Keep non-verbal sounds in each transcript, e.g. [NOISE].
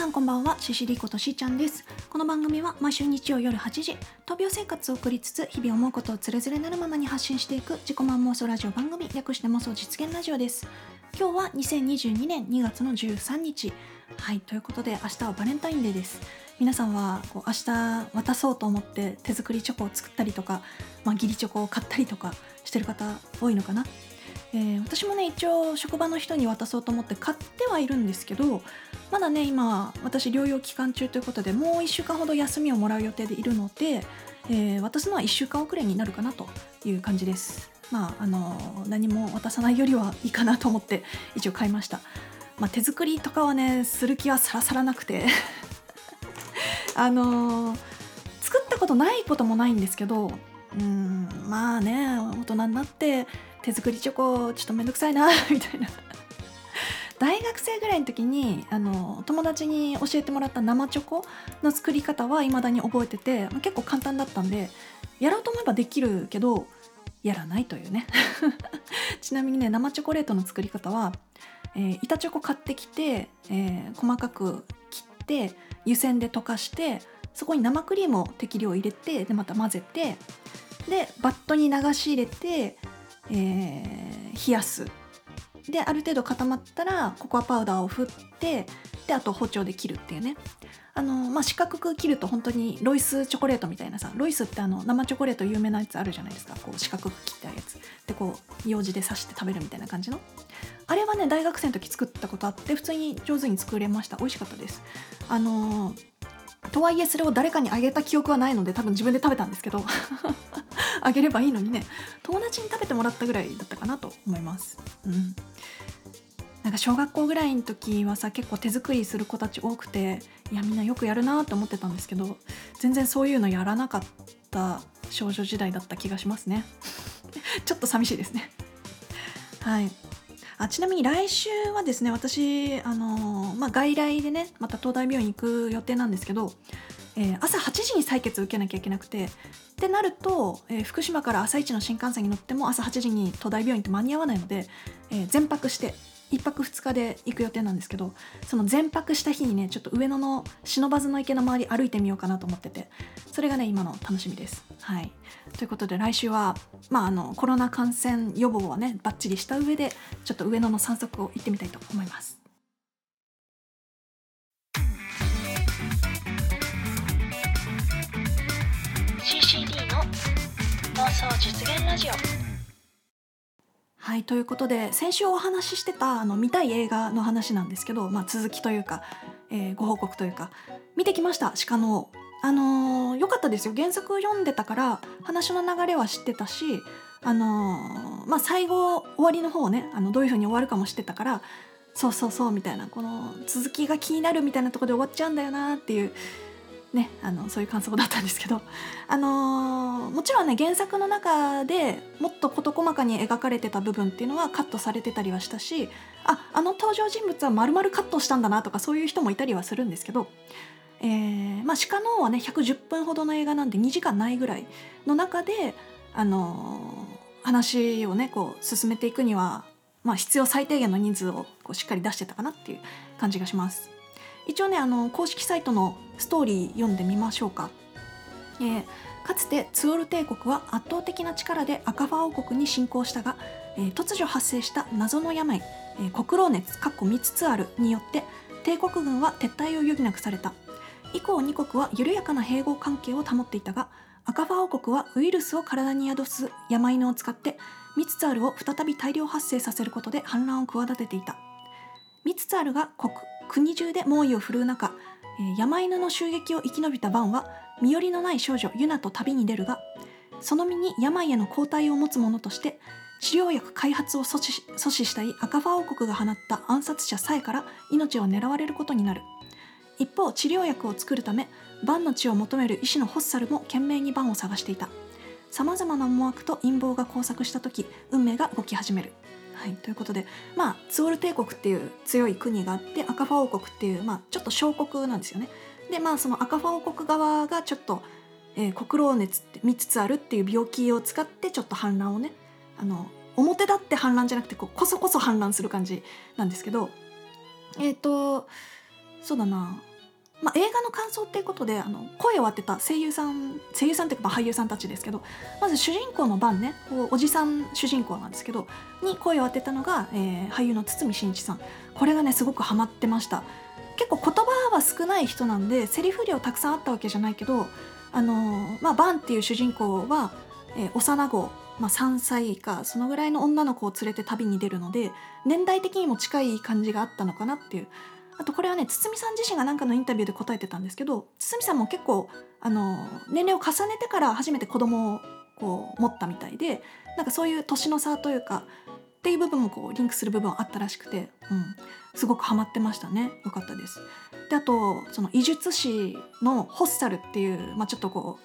さんこんばんはシシリことしーちゃんです。この番組は毎週日曜夜8時闘病生活を送りつつ日々思うことをつれづれなるままに発信していく自己満妄想ラジオ番組略して妄想実現ラジオです。今日は2022年2月の13日。はいということで明日はバレンタインデーです。皆さんはこう明日渡そうと思って手作りチョコを作ったりとか、まあ、義理チョコを買ったりとかしてる方多いのかな？えー、私もね一応職場の人に渡そうと思って買ってはいるんですけどまだね今私療養期間中ということでもう1週間ほど休みをもらう予定でいるので、えー、渡すのは1週間遅れになるかなという感じです。まああの何も渡さないよりはいいかなと思って一応買いました、まあ、手作りとかはねする気はさらさらなくて。[LAUGHS] あのー、作ったことないこともないんですけどうんまあね大人になって手作りチョコちょっとめんどくさいなみたいな。大学生ぐらいの時にあの友達に教えてもらった生チョコの作り方は未だに覚えてて、結構簡単だったんでやろうと思えばできるけどやらないというね。[LAUGHS] ちなみにね生チョコレートの作り方は、えー、板チョコ買ってきて、えー、細かく切って湯煎で溶かしてそこに生クリームを適量入れてでまた混ぜてでバットに流し入れて、えー、冷やす。である程度固まったらココアパウダーを振ってであと包丁で切るっていうね。あの、まあ、四角く切ると本当にロイスチョコレートみたいなさロイスってあの生チョコレート有名なやつあるじゃないですか。こう四角く切ったやつ。でこう用紙で刺して食べるみたいな感じの。あれはね大学生の時作ったことあって普通に上手に作れました。美味しかったです。あのとはいえそれを誰かにあげた記憶はないので多分自分で食べたんですけど [LAUGHS] あげればいいのにね友達に食べてもらったぐらいだったかなと思います。うん。なんか小学校ぐらいの時はさ結構手作りする子たち多くていやみんなよくやるなと思ってたんですけど全然そういうのやらなかった少女時代だった気がしますね。[LAUGHS] ちょっと寂しいですね。はい。あちなみに来週はですね私、あのー、まあ、外来でねまた東大病院行く予定なんですけど、えー、朝8時に採血受けなきゃいけなくてってなると、えー、福島から朝一の新幹線に乗っても朝8時に東大病院って間に合わないので、え全泊して1泊2日で行く予定なんですけどその全泊した日にねちょっと上野の不忍の池の周り歩いてみようかなと思っててそれがね今の楽しみです。はい、ということで来週は、まあ、あのコロナ感染予防はねバッチリした上でちょっと上野の散策を行ってみたいと思います。CCD の妄想実現ラジオはいということで先週お話ししてたあの見たい映画の話なんですけど、まあ、続きというか、えー、ご報告というか見てきました鹿の。あのー、よかったですよ。原作読んでたから話の流れは知ってたしあのー、まあ最後終わりの方ねあのどういう風に終わるかも知ってたからそうそうそうみたいなこの続きが気になるみたいなとこで終わっちゃうんだよなっていうね、あのそういう感想だったんですけど、あのー、もちろんね原作の中でもっと事細かに描かれてた部分っていうのはカットされてたりはしたしああの登場人物は丸々カットしたんだなとかそういう人もいたりはするんですけど、えーまあ、鹿の王はね110分ほどの映画なんで2時間ないぐらいの中で、あのー、話をねこう進めていくには、まあ、必要最低限の人数をこうしっかり出してたかなっていう感じがします。一応ねあの公式サイトのストーリー読んでみましょうか、えー、かつてツオル帝国は圧倒的な力で赤ファ王国に侵攻したが、えー、突如発生した謎の病、えー、黒老熱かっこ3つあるによって帝国軍は撤退を余儀なくされた。以降2国は緩やかな併合関係を保っていたが赤ファ王国はウイルスを体に宿す山犬を使ってミツツァールを再び大量発生させることで反乱を企てていた。ミツツァールが国国中で猛威を振るう中、えー、山犬の襲撃を生き延びたバンは身寄りのない少女ユナと旅に出るがその身に病への抗体を持つ者として治療薬開発を阻止阻止したい赤ファ王国が放った暗殺者さえから命を狙われることになる。一方治療薬を作るためバンの血を求める医師のホッサルも懸命にバンを探していた。さまざまな思惑と陰謀が交錯した時運命が動き始める。はい、ということで、まあ、ツオル帝国っていう強い国があって赤ファ王国っていう、まあ、ちょっと小国なんですよね。でまあその赤ファ王国側がちょっと、えー、黒老熱って見つつあるっていう病気を使ってちょっと反乱をねあの表立って反乱じゃなくてこうこそこそ反乱する感じなんですけどえっ、ー、とそうだなまあ、映画の感想っていうことであの声を当てた声優さん声優さんっていうか俳優さんたちですけどまず主人公のバンねおじさん主人公なんですけどに声を当てたのが、えー、俳優の堤真一さん。これがねすごくハマってました。結構言葉は少ない人なんでセリフ量たくさんあったわけじゃないけどあのー、まあ、バンっていう主人公は、えー、幼子まあ、3歳かそのぐらいの女の子を連れて旅に出るので年代的にも近い感じがあったのかなっていう。あとこれはね堤さん自身が何かのインタビューで答えてたんですけど堤さんも結構あの年齢を重ねてから初めて子供をこう持ったみたいでなんかそういう年の差というかっていう部分もこうリンクする部分あったらしくて、うん、すごくハマってましたね。よかったです。であとその医術師のホッサルっていう、まあ、ちょっとこ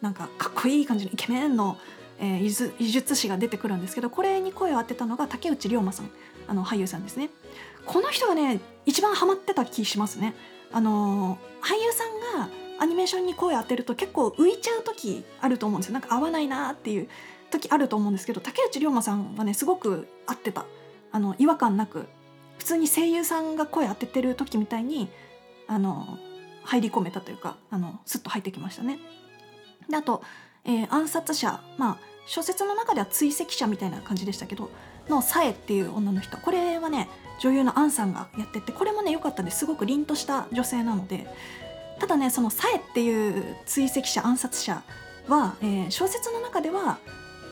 うなんかかっこいい感じのイケメンのえー、医術師が出てくるんですけどこれに声を当てたのが竹内涼真さん。あの俳優さんですね。この人がね一番ハマってた気しますね。あの、俳優さんがアニメーションに声当てると結構浮いちゃう時あると思うんですよ。なんか合わないなっていう時あると思うんですけど竹内涼真さんはねすごく合ってた。あの違和感なく普通に声優さんが声当ててる時みたいにあの入り込めたというかあのスッと入ってきましたね。であと、えー、暗殺者。まあ小説の中では追跡者みたいな感じでしたけどのサエっていう女の人。これはね女優のアンさんがやっててこれもね良かったです。ごく凛とした女性なので。ただねそのサエっていう追跡者暗殺者は、えー、小説の中では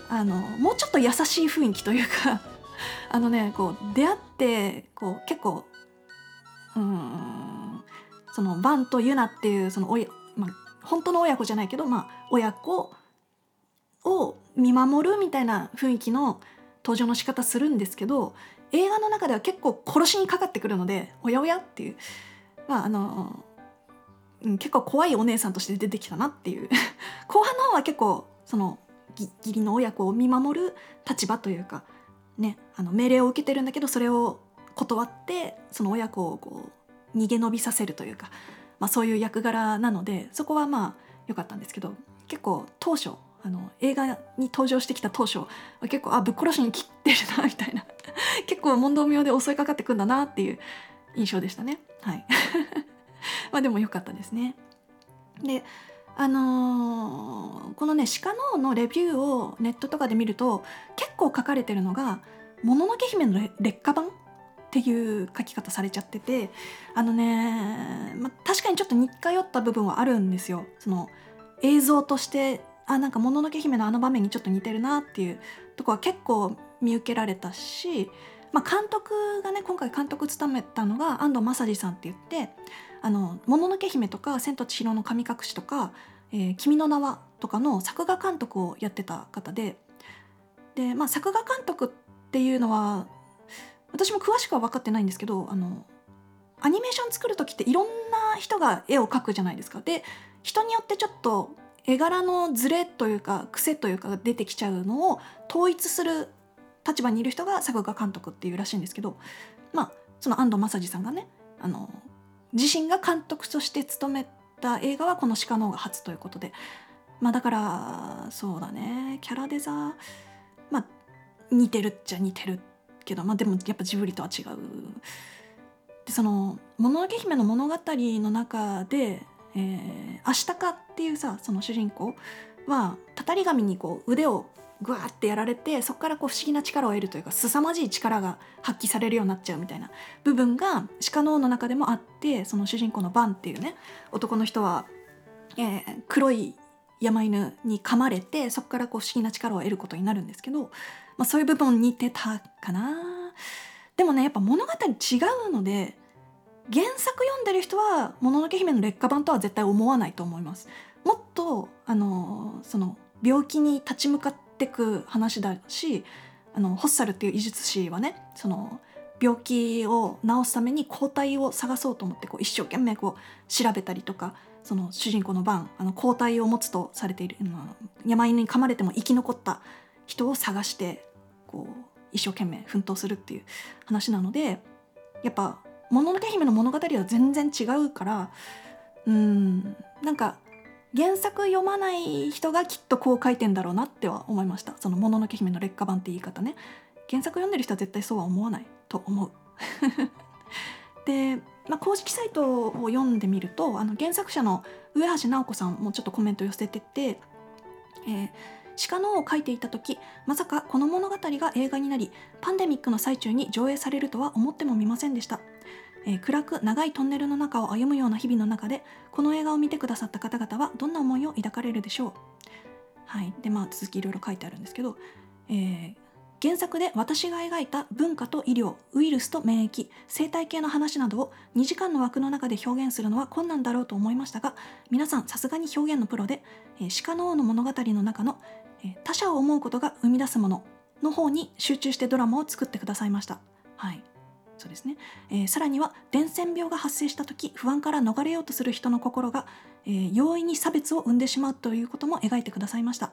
あのもうちょっと優しい雰囲気というか [LAUGHS] あのねこう出会ってこう結構うんそのバンとユナっていうその親、まあ、本当の親子じゃないけど、まあ、親子を見守るみたいな雰囲気の登場の仕方するんですけど映画の中では結構殺しにかかってくるのでおやおやっていう。まああの、うん、結構怖いお姉さんとして出てきたなっていう。[LAUGHS] 後半の方は結構その義理の親子を見守る立場というかねあの命令を受けてるんだけどそれを断ってその親子をこう逃げ延びさせるというか、まあ、そういう役柄なのでそこはまあ良かったんですけど結構当初あの映画に登場してきた当初結構あぶっ殺しに切ってるなみたいな。[LAUGHS] 結構問答無用で襲いかかってくんだなっていう印象でしたね。はい。[LAUGHS] まあでも良かったですね。であのー、このね鹿ののレビューをネットとかで見ると結構書かれてるのが「もののけ姫の劣化版」っていう書き方されちゃっててあのね、まあ、確かにちょっと似通った部分はあるんですよ。その映像としてあなんか「もののけ姫」のあの場面にちょっと似てるなっていうとこは結構見受けられたし、まあ、監督がね今回監督務めたのが安藤正治さんって言って「あのもののけ姫」とか「千と千尋の神隠し」とか「えー、君の名は」とかの作画監督をやってた方でで、まあ、作画監督っていうのは私も詳しくは分かってないんですけどあのアニメーション作る時っていろんな人が絵を描くじゃないですか。で人によってちょっと絵柄のズレというか癖というかが出てきちゃうのを統一する立場にいる人が作画監督っていうらしいんですけどまあその安藤正治さんがねあの自身が監督として務めた映画はこの「鹿の王」が初ということでまあだからそうだねキャラデザまあ似てるっちゃ似てるけどまあでもやっぱジブリとは違う。でその「もののけ姫」の物語の中でえー、アシタカっていうさその主人公はたたり神にこう腕をグワーってやられてそこからこう不思議な力を得るというか凄まじい力が発揮されるようになっちゃうみたいな部分が鹿の王の中でもあってその主人公のバンっていうね男の人は、えー、黒い山犬に噛まれてそこからこう不思議な力を得ることになるんですけど、まあ、そういう部分似てたかな。でもねやっぱ物語違うので原作読んでる人は「もののけ姫」の劣化版とは絶対思わないと思います。もっとあのその病気に立ち向かってく話だしあのホッサルっていう医術師はねその病気を治すために抗体を探そうと思ってこう一生懸命こう調べたりとかその主人公のバンあの抗体を持つとされている、山犬に噛まれても生き残った人を探してこう一生懸命奮闘するっていう話なのでやっぱもののけ姫の物語は全然違うからうんなんか原作読まない人がきっとこう書いてんだろうなっては思いました。その「もののけ姫の劣化版」って言い方ね。原作読んでる人は絶対そうは思わないと思う。[LAUGHS] でまあ、公式サイトを読んでみるとあの原作者の上橋直子さんもちょっとコメント寄せてて、えー、鹿の尾を描いていた時まさかこの物語が映画になりパンデミックの最中に上映されるとは思ってもみませんでした、えー、暗く長いトンネルの中を歩むような日々の中でこの映画を見てくださった方々はどんな思いを抱かれるでしょう？はい。でまあ続きいろいろ書いてあるんですけど、えー、原作で私が描いた文化と医療ウイルスと免疫生態系の話などを2時間の枠の中で表現するのは困難だろうと思いましたが皆さんさすがに表現のプロで、えー、鹿の王の物語の中の、えー、他者を思うことが生み出すものの方に集中してドラマを作ってくださいました。はい。そうですね、えー、さらには伝染病が発生した時不安から逃れようとする人の心が、えー、容易に差別を生んでしまうということも描いてくださいました、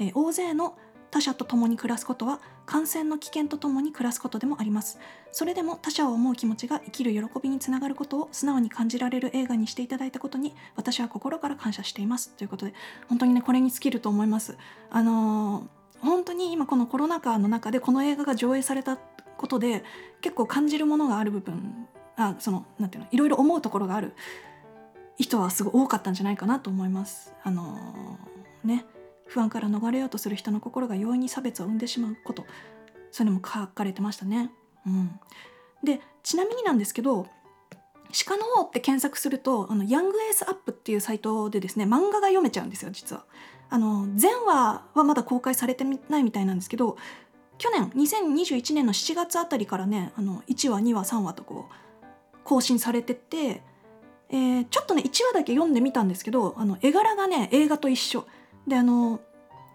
えー、大勢の他者と共に暮らすことは感染の危険とともに暮らすことでもあります。それでも他者を思う気持ちが生きる喜びにつながることを素直に感じられる映画にしていただいたことに私は心から感謝しています。ということで本当にねこれに尽きると思います。あのー、本当に今このコロナ禍の中でこの映画が上映されたことで結構感じるものがある部分あそのなんていうのいろいろ思うところがある人はすごい多かったんじゃないかなと思いますあのー、ね不安から逃れようとする人の心が容易に差別を生んでしまうことそういうのも書かれてましたね。うん、でちなみになんですけど鹿の王って検索するとあのヤングエースアップっていうサイトでですね漫画が読めちゃうんですよ実は。あの前話はまだ公開されてないみたいなんですけど去年2021年の7月あたりからねあの1話2話3話とこう更新されてて、えー、ちょっとね1話だけ読んでみたんですけどあの絵柄がね映画と一緒。であの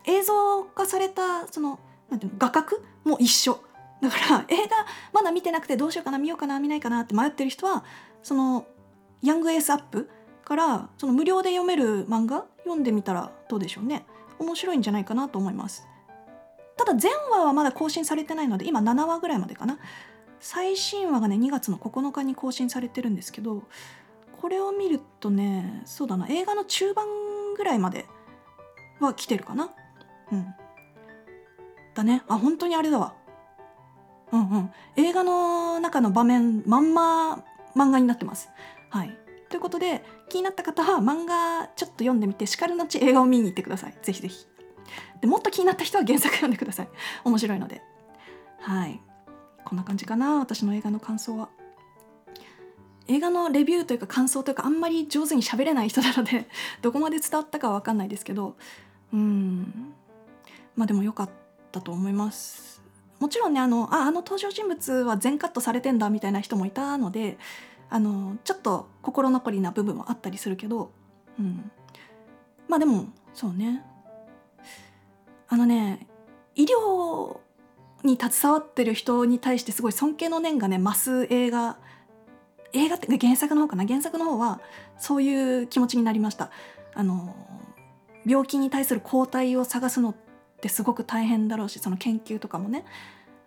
映像化されたそのなんていうの画角も一緒。だから映画まだ見てなくてどうしようかな見ようかな見ないかなって迷ってる人はそのヤングエースアップからその無料で読める漫画読んでみたらどうでしょうね。面白いんじゃないかなと思います。ただ前話はまだ更新されてないので今7話ぐらいまでかな。最新話がね2月の9日に更新されてるんですけどこれを見るとねそうだな映画の中盤ぐらいまでは来てるかな。うん。だね。あ本当にあれだわ。うんうん。映画の中の場面まんま漫画になってます。はい。ということで気になった方は漫画ちょっと読んでみてしかるのち映画を見に行ってください。ぜひぜひ。でもっと気になった人は原作読んでください。[LAUGHS] 面白いので。はい。こんな感じかな私の映画の感想は。映画のレビューというか感想というかあんまり上手に喋れない人なので [LAUGHS] どこまで伝わったかは分かんないですけど。うん。まあでも良かったと思います。もちろんねあのああの登場人物は全カットされてんだみたいな人もいたのであのちょっと心残りな部分もあったりするけど、うん、まあでもそうね。あのね医療に携わってる人に対してすごい尊敬の念がね増す映画映画って原作の方かな？原作の方はそういう気持ちになりました。あの病気に対する抗体を探すのってすごく大変だろうしその研究とかもね。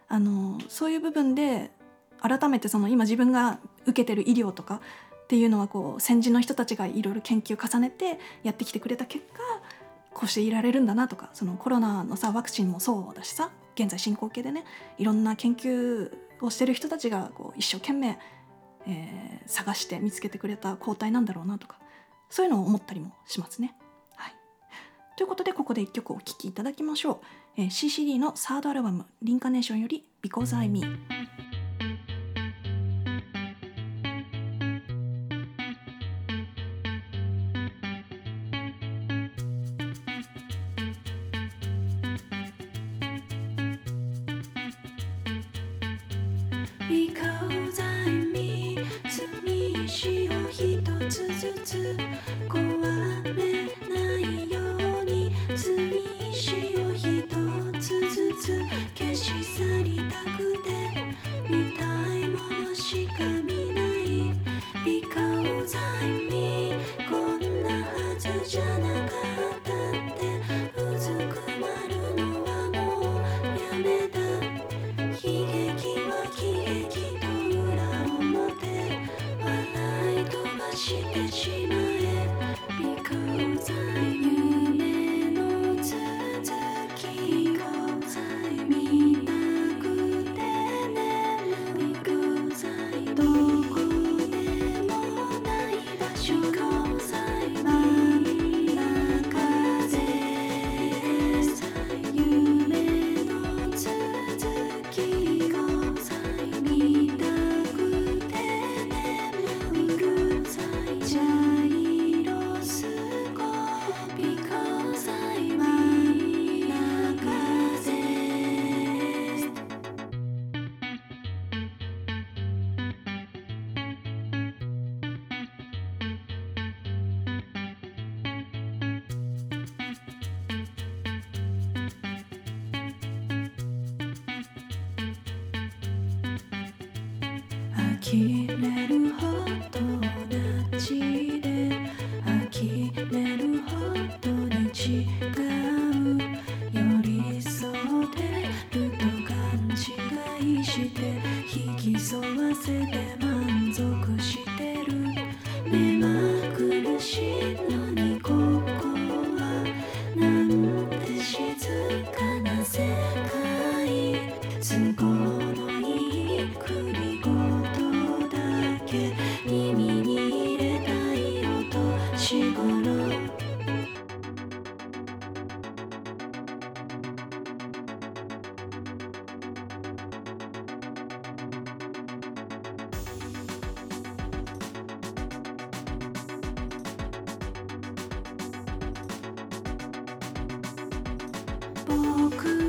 あのそういう部分で改めてその今自分が受けてる医療とかっていうのはこう先人の人たちがいろいろ研究を重ねてやってきてくれた結果こうしていられるんだなとかそのコロナのさワクチンもそうだしさ現在進行形でねいろんな研究をしてる人たちがこう一生懸命、えー、探して見つけてくれた抗体なんだろうなとかそういうのを思ったりもしますね。はい。ということでここで1曲お聴きいただきましょう、えー、CCD のサードアルバム「リンカネーション」より「Because I Me」Because I me 積み石を一つずつ呆れる僕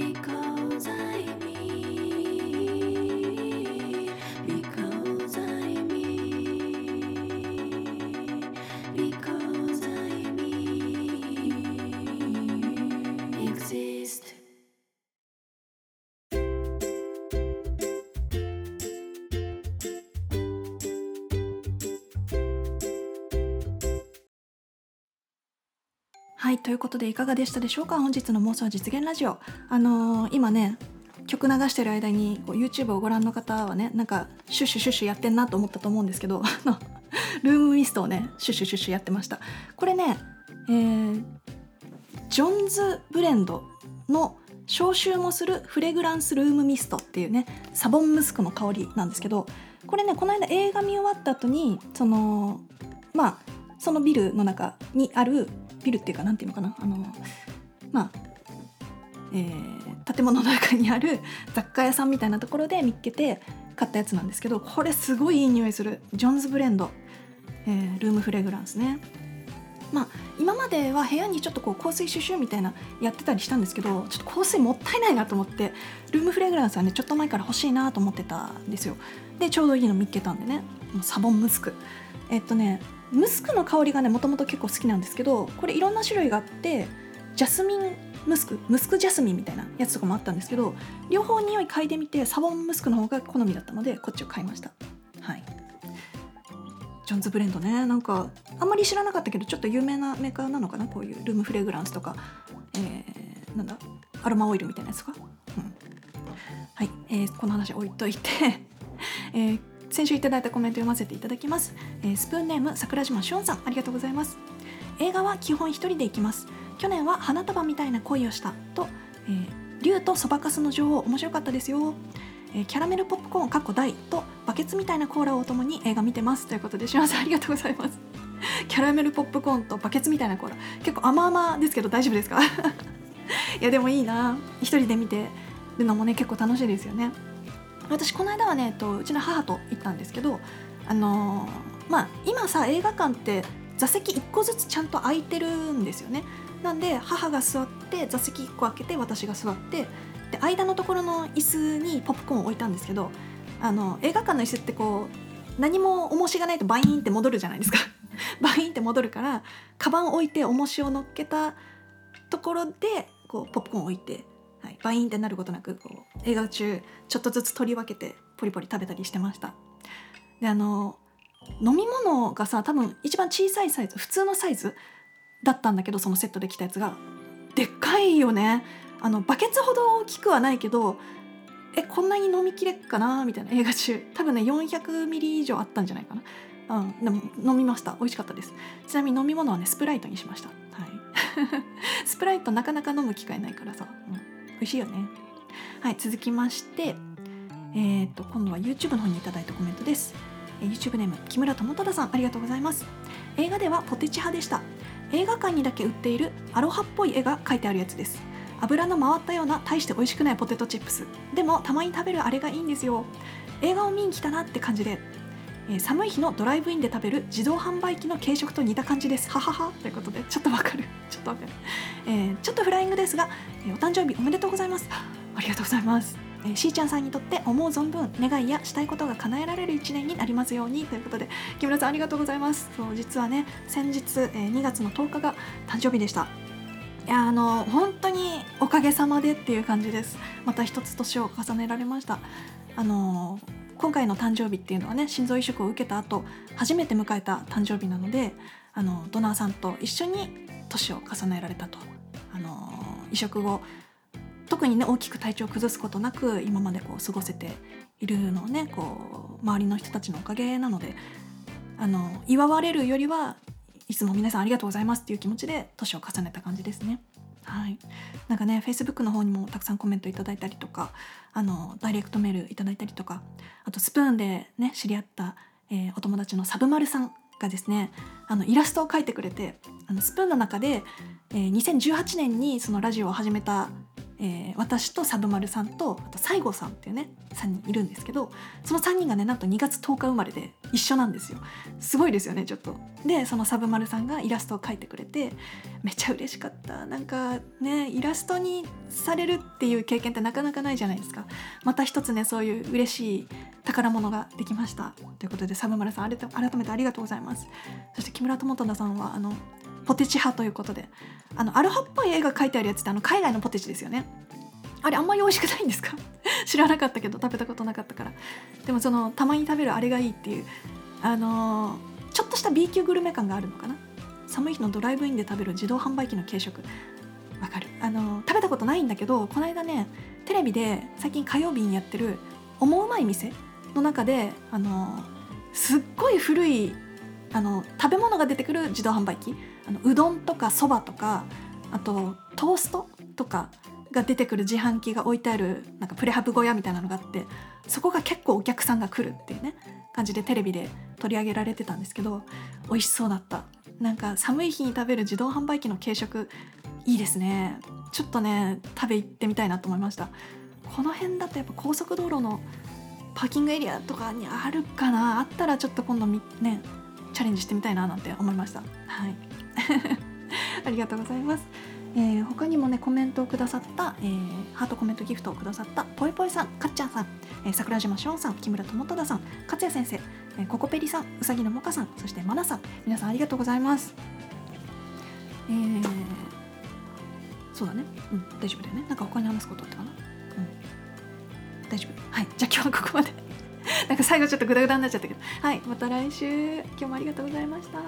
Because はいということでいかがでしたでしょうか？本日の妄想実現ラジオ。あのー今ね曲流してる間にこう YouTube をご覧の方はねなんかシュッシュシュッシュやってんなと思ったと思うんですけど [LAUGHS] ルームミストをねシュッシュシュッシュやってました。これねえージョンズブレンドの消臭もするフレグランスルームミストっていうねサボンムスクの香りなんですけどこれねこの間映画見終わった後にそのまあそのビルの中にあるビルっていうかなんていうのかな？あのまあ、えー建物の中にある雑貨屋さんみたいなところで見っけて買ったやつなんですけどこれすごいいい匂いする。ジョンズブレンド、えールームフレグランスね。まあ今までは部屋にちょっとこう香水シュシュみたいなやってたりしたんですけどちょっと香水もったいないなと思ってルームフレグランスはねちょっと前から欲しいなと思ってたんですよ。でちょうどいいの見っけたんでね。サボンムスク。えっとねムスクの香りがねもともと結構好きなんですけどこれいろんな種類があってジャスミンムスクムスクジャスミンみたいなやつとかもあったんですけど両方匂い嗅いでみてサボンムスクの方が好みだったのでこっちを買いました。はい。ジョンズブレンドね。なんかあんまり知らなかったけどちょっと有名なメーカーなのかな？こういうルームフレグランスとか、えーなんだ？アロマオイルみたいなやつとか、うん。はい、えーこの話置いといて、[LAUGHS] えー先週いただいたコメント読ませていただきます、えースプーンネーム桜島しおんさんありがとうございます。映画は基本一人で行きます。去年は花束みたいな恋をしたと、えー竜とそばかすの女王面白かったですよ。えーキャラメルポップコーンかっこ大とバケツみたいなコーラをお供に映画見てます。ということでしおんさんありがとうございます。キャラメルポップコーンとバケツみたいなコーラ。結構甘々ですけど大丈夫ですか？[LAUGHS] いやでもいいな。一人で見てるのもね結構楽しいですよね。私この間はねえっとうちの母と行ったんですけどあのーまあ今さ映画館って座席1個ずつちゃんと空いてるんですよね。なんで母が座って座席1個開けて私が座ってで間のところの椅子にポップコーンを置いたんですけどあの映画館の椅子ってこう何も重しがないとバインって戻るじゃないですか。[LAUGHS] バインって戻るからカバン置いて重しを乗っけたところでこうポップコーンを置いて、はい、バインってなることなくこう映画中ちょっとずつ取り分けてポリポリ食べたりしてました。であの飲み物がさ多分一番小さいサイズ普通のサイズだったんだけどそのセットで来たやつが。でっかいよね。あのバケツほど大きくはないけどえこんなに飲みきれっかな？みたいな。映画中。多分ね400ミリ以上あったんじゃないかな。うん。でも飲みました。美味しかったです。ちなみに飲み物はねスプライトにしました。はい。[LAUGHS] スプライトなかなか飲む機会ないからさ、うん、美味しいよね。はい続きましてえー、と今度は YouTube の方にいただいたコメントです。え YouTube ネーム木村智忠さんありがとうございます。映画ではポテチ派でした。映画館にだけ売っているアロハっぽい絵が描いてあるやつです。油の回ったような大して美味しくないポテトチップス。でもたまに食べるあれがいいんですよ。映画を見に来たなって感じで、えー寒い日のドライブインで食べる自動販売機の軽食と似た感じです。ははは。ということでちょっとわかる。[LAUGHS] ちょっとわかる、えーちょっとフライングですが、えお誕生日おめでとうございます。ありがとうございます。えしーちゃんさんにとって思う存分願いやしたいことが叶えられる一年になりますように。ということで木村さんありがとうございます。そう実はね先日、え2月の10日が誕生日でした。いやあの本当におかげさまでっていう感じです。また一つ年を重ねられました。あの今回の誕生日っていうのはね心臓移植を受けた後初めて迎えた誕生日なのであのドナーさんと一緒に年を重ねられたとあの移植後特にね大きく体調を崩すことなく今までこう過ごせているのをねこう周りの人たちのおかげなのであの祝われるよりはいつも皆さんありがとうございますっていう気持ちで年を重ねた感じですね。はい、なんかねフェイスブックの方にもたくさんコメントいただいたりとかあのダイレクトメールいただいたりとかあとスプーンでね知り合った、えーお友達のサブマルさんがですねあのイラストを描いてくれてあのスプーンの中で、えー2018年にそのラジオを始めた、えー私とサブマルさんとあと西郷さんっていうね3人いるんですけどその3人がねなんと2月10日生まれで一緒なんですよ。すごいですよねちょっと。でそのサブマルさんがイラストを描いてくれてめっちゃ嬉しかった。なんかねイラストにされるっていう経験ってなかなかないじゃないですか。また一つねそういう嬉しい宝物ができました。ということでサブマルさん改めてありがとうございます。そして木村智忠さんはあのポテチ派ということで。あのアルハっぽい絵が描いてあるやつってあの海外のポテチですよね。あれあんまり美味しくないんですか？[LAUGHS] 知らなかったけど食べたことなかったから。でもそのたまに食べるあれがいいっていう。あのーちょっとした B 級グルメ感があるのかな？寒い日のドライブインで食べる自動販売機の軽食。わかる。あのー食べたことないんだけどこの間ねテレビで最近火曜日にやってる「オモうまい店」の中であのーすっごい古いあの食べ物が出てくる自動販売機。あのうどんとかそばとかあとトーストとかが出てくる自販機が置いてあるなんかプレハブ小屋みたいなのがあってそこが結構お客さんが来るっていうね感じでテレビで取り上げられてたんですけど美味しそうだった。なんか寒い日に食べる自動販売機の軽食いいですね。ちょっとね食べ行ってみたいなと思いました。この辺だとやっぱ高速道路のパーキングエリアとかにあるかな。あったらちょっと今度ねチャレンジしてみたいななんて思いました。はい。[LAUGHS] ありがとうございます。えー他にもねコメントをくださった、えーハートコメントギフトをくださったぽいぽいさんかっちゃんさん、えー桜島しおんさん木村智忠さん勝也先生、えーココペリさんうさぎのもかさんそしてまなさん皆さんありがとうございます。えーそうだね。うん大丈夫だよね。なんか他に話すことあったかな？うん。大丈夫。はい。じゃあ今日はここまで。[LAUGHS] なんか最後ちょっとグダグダになっちゃったけど。はい。また来週。今日もありがとうございました。